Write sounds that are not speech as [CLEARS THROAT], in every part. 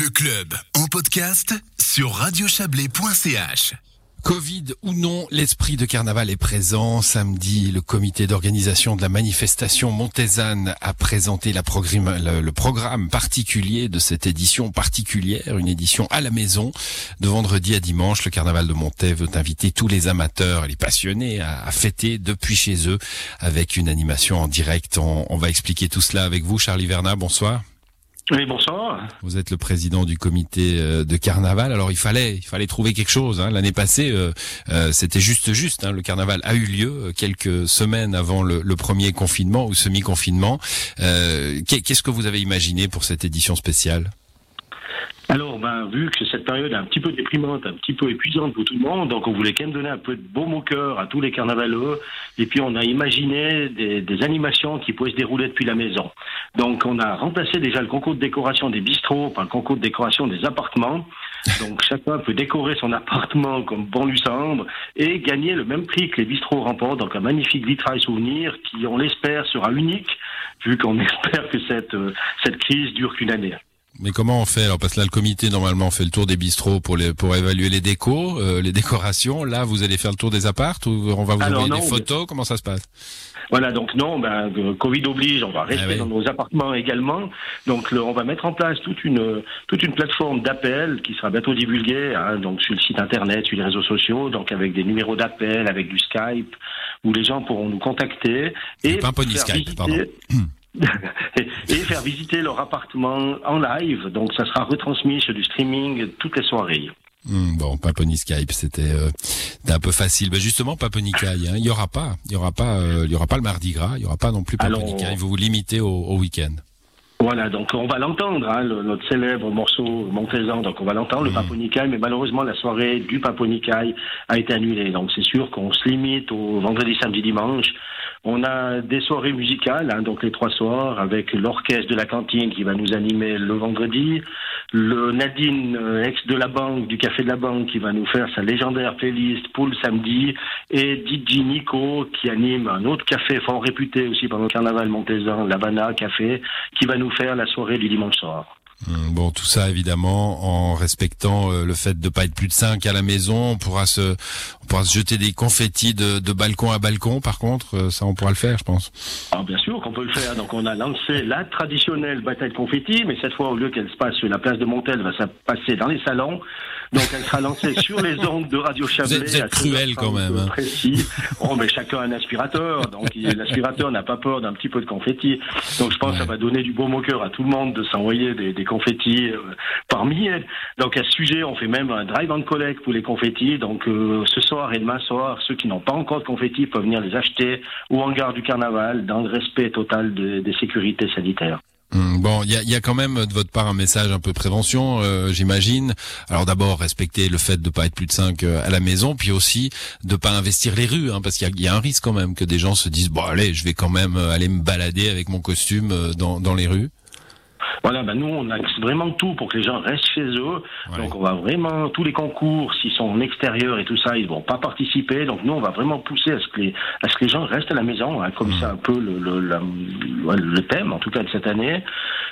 Le club en podcast sur radiochablais.ch. Covid ou non, l'esprit de carnaval est présent. Samedi, le comité d'organisation de la manifestation Montezanne a présenté le, programme particulier de cette édition particulière, une édition à la maison. De vendredi à dimanche, le carnaval de Montaigne veut inviter tous les amateurs et les passionnés à, fêter depuis chez eux avec une animation en direct. On, va expliquer tout cela avec vous, Charlie Verna. Bonsoir. Oui, bonsoir. Vous êtes le président du comité euh, de carnaval. Alors il fallait, il fallait trouver quelque chose. Hein. L'année passée, euh, euh, c'était juste juste. Hein. Le carnaval a eu lieu quelques semaines avant le, le premier confinement ou semi-confinement. Qu'est-ce que vous avez imaginé pour cette édition spéciale? Alors, ben, vu que cette période est un petit peu déprimante, un petit peu épuisante pour tout le monde, donc on voulait quand même donner un peu de baume au cœur à tous les carnavaleux. Et puis, on a imaginé des, des, animations qui pouvaient se dérouler depuis la maison. Donc, on a remplacé déjà le concours de décoration des bistrots par le concours de décoration des appartements. Donc, [LAUGHS] chacun peut décorer son appartement comme bon lui semble et gagner le même prix que les bistrots remportent. Donc, un magnifique vitrail souvenir qui, on l'espère, sera unique, vu qu'on [LAUGHS] espère que cette, cette crise dure qu'une année. Mais comment on fait alors? Parce que là, le comité normalement fait le tour des bistrots pour les pour évaluer les décos, euh, les [LAUGHS] décorations. Là, vous allez faire le tour des appartes ou on va vous alors, envoyer non, des photos? Comment ça se passe? Voilà, donc non, ben, Covid oblige, on va rester ah oui. dans nos appartements également. Donc le, on va mettre en place toute une toute une plateforme d'appel qui sera bientôt divulguée, hein, donc sur le site internet, sur les réseaux sociaux, donc avec des numéros d'appel, avec du Skype, où les gens pourront nous contacter et pas un Skype, visiter... pardon. [CLEARS THROAT] et faire visiter leur appartement en live. Donc ça sera retransmis sur du streaming toutes les soirées. Mmh, bon, Paponi Skype, c'était euh, un peu facile. Ben justement, Paponicaille, hein, il y aura pas, il y aura pas, euh, il y aura pas le mardi gras, il y aura pas non plus Paponicaille. Vous vous limitez au, au week-end. Voilà, donc on va l'entendre, hein, le, notre célèbre morceau Montezan, donc on va l'entendre, mmh. le Paponicaille, mais malheureusement la soirée du Paponicaille a été annulée. Donc c'est sûr qu'on se limite au vendredi, samedi, dimanche. On a des soirées musicales, hein, donc les trois soirs, avec l'orchestre de la cantine qui va nous animer le vendredi, le Nadine, euh, ex de la banque, du Café de la Banque, qui va nous faire sa légendaire playlist pour le samedi, et DJ Nico, qui anime un autre café fort réputé aussi pendant le carnaval Montezan, l'Havana Café, qui va nous faire la soirée du dimanche soir. Hum, bon, tout ça évidemment en respectant euh, le fait de pas être plus de 5 à la maison. On pourra se, on pourra se jeter des confettis de, de balcon à balcon. Par contre, euh, ça on pourra le faire, je pense. Ah, bien sûr qu'on peut le faire. Donc on a lancé la traditionnelle bataille de confettis, mais cette fois au lieu qu'elle se passe sur la place de Montel, va se passer dans les salons. Donc elle sera lancée [LAUGHS] sur les ondes de Radio Chablais. Vous êtes, cruel quand même. Hein. Précis. Oh, mais chacun un aspirateur, donc l'aspirateur n'a pas peur d'un petit peu de confetti. Donc je pense ouais. que ça va donner du baume au cœur à tout le monde de s'envoyer des, des confettis euh, par milliers. Donc à ce sujet, on fait même un drive and collect pour les confettis. Donc euh, ce soir et demain soir, ceux qui n'ont pas encore de confettis peuvent venir les acheter au hangar du carnaval dans le respect total de, des sécurités sanitaires. Mmh, bon, il y a, quand même de votre part un message un peu prévention, euh, j'imagine. Alors d'abord, respecter le fait de pas être plus de 5 euh, à la maison, puis aussi de pas investir les rues, hein, parce qu'il y, a un risque quand même que des gens se disent bon allez, je vais quand même euh, aller me balader avec mon costume euh, dans les rues. Voilà, ben nous, on a vraiment tout pour que les gens restent chez eux. Ouais. Donc, on va vraiment, tous les concours, s'ils sont en extérieur et tout ça, ils vont pas participer. Donc, nous, on va vraiment pousser à ce que les, à ce que les gens restent à la maison, hein, comme mmh. c'est un peu le, le, le, le, thème, en tout cas, de cette année.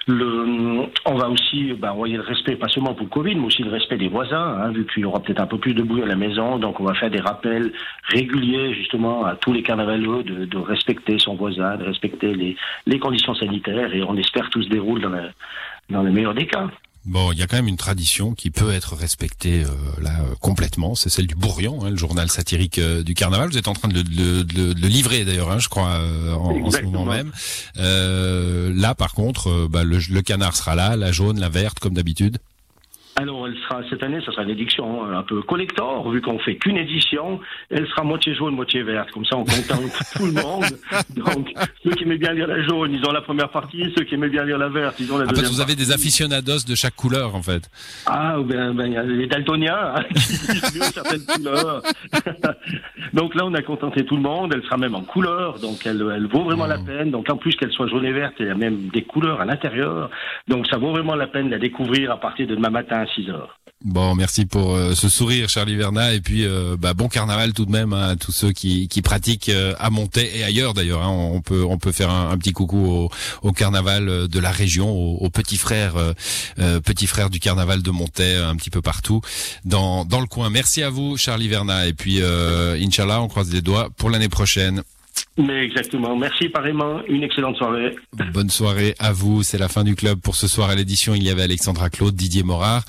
On va aussi ben, envoyer le respect, pas seulement pour le Covid, mais aussi le respect des voisins, hein, vu qu'il y aura peut-être un peu plus de bruit à la maison. Donc, on va faire des rappels réguliers, justement, à tous les carnavaleux de, respecter son voisin, de respecter les, conditions sanitaires. Et on espère tout se déroule dans la dans le meilleur des cas. Bon, il y a quand même une tradition qui peut être respectée euh, là euh, complètement, c'est celle du Bourrion, hein, le journal satirique euh, du carnaval. Vous êtes en train de le, de, de, de le livrer d'ailleurs, hein, je crois, euh, en, en, ce moment même. Euh, là, par contre, bah, le, le canard sera là, la jaune, la verte, comme d'habitude. Alors, elle sera cette année, ça sera une édition hein, un peu collector, vu qu'on fait qu'une édition. Elle sera moitié jaune, moitié verte. Comme ça, on contente [LAUGHS] tout le monde. Donc, ceux qui aiment bien lire la jaune, ils ont la première partie. Ceux qui aiment bien lire la verte, ils ont la ah, deuxième. Vous avez des aficionados de chaque couleur, en fait. Ah, ben, ben, y a les daltoniens hein, [LAUGHS] qui certaines couleurs. [LAUGHS] donc là, on a contenté tout le monde. Elle sera même en couleur, donc elle, elle vaut vraiment mmh. la peine. Donc en plus qu'elle soit jaune et verte, il y a même des couleurs à l'intérieur. Donc ça vaut vraiment la peine de la découvrir à partir de demain matin 6 heures. Bon, merci pour euh, ce sourire, Charlie Verna, et puis euh, bah, bon carnaval tout de même hein, à tous ceux qui, pratiquent euh, à Montaix et ailleurs d'ailleurs. Hein. on peut on peut faire un, petit coucou au, carnaval de la région, aux, petits frères petits frères du carnaval de Montaix, un petit peu partout dans dans le coin. Merci à vous, Charlie Verna, et puis Inch'Allah, on croise les doigts pour l'année prochaine. Mais exactement. Merci pareillement. Une excellente soirée. Bonne soirée à vous. C'est la fin du club pour ce soir à l'édition. Il y avait Alexandra Claude, Didier Morard.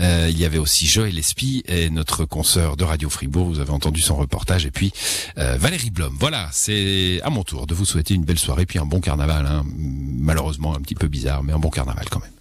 Euh, il y avait aussi Joël Espy et notre consoeur de Radio Fribourg. Vous avez entendu son reportage. Et puis euh, Valérie Blom. Voilà, c'est à mon tour de vous souhaiter une belle soirée puis un bon carnaval. Hein. Malheureusement un petit peu bizarre, mais un bon carnaval quand même.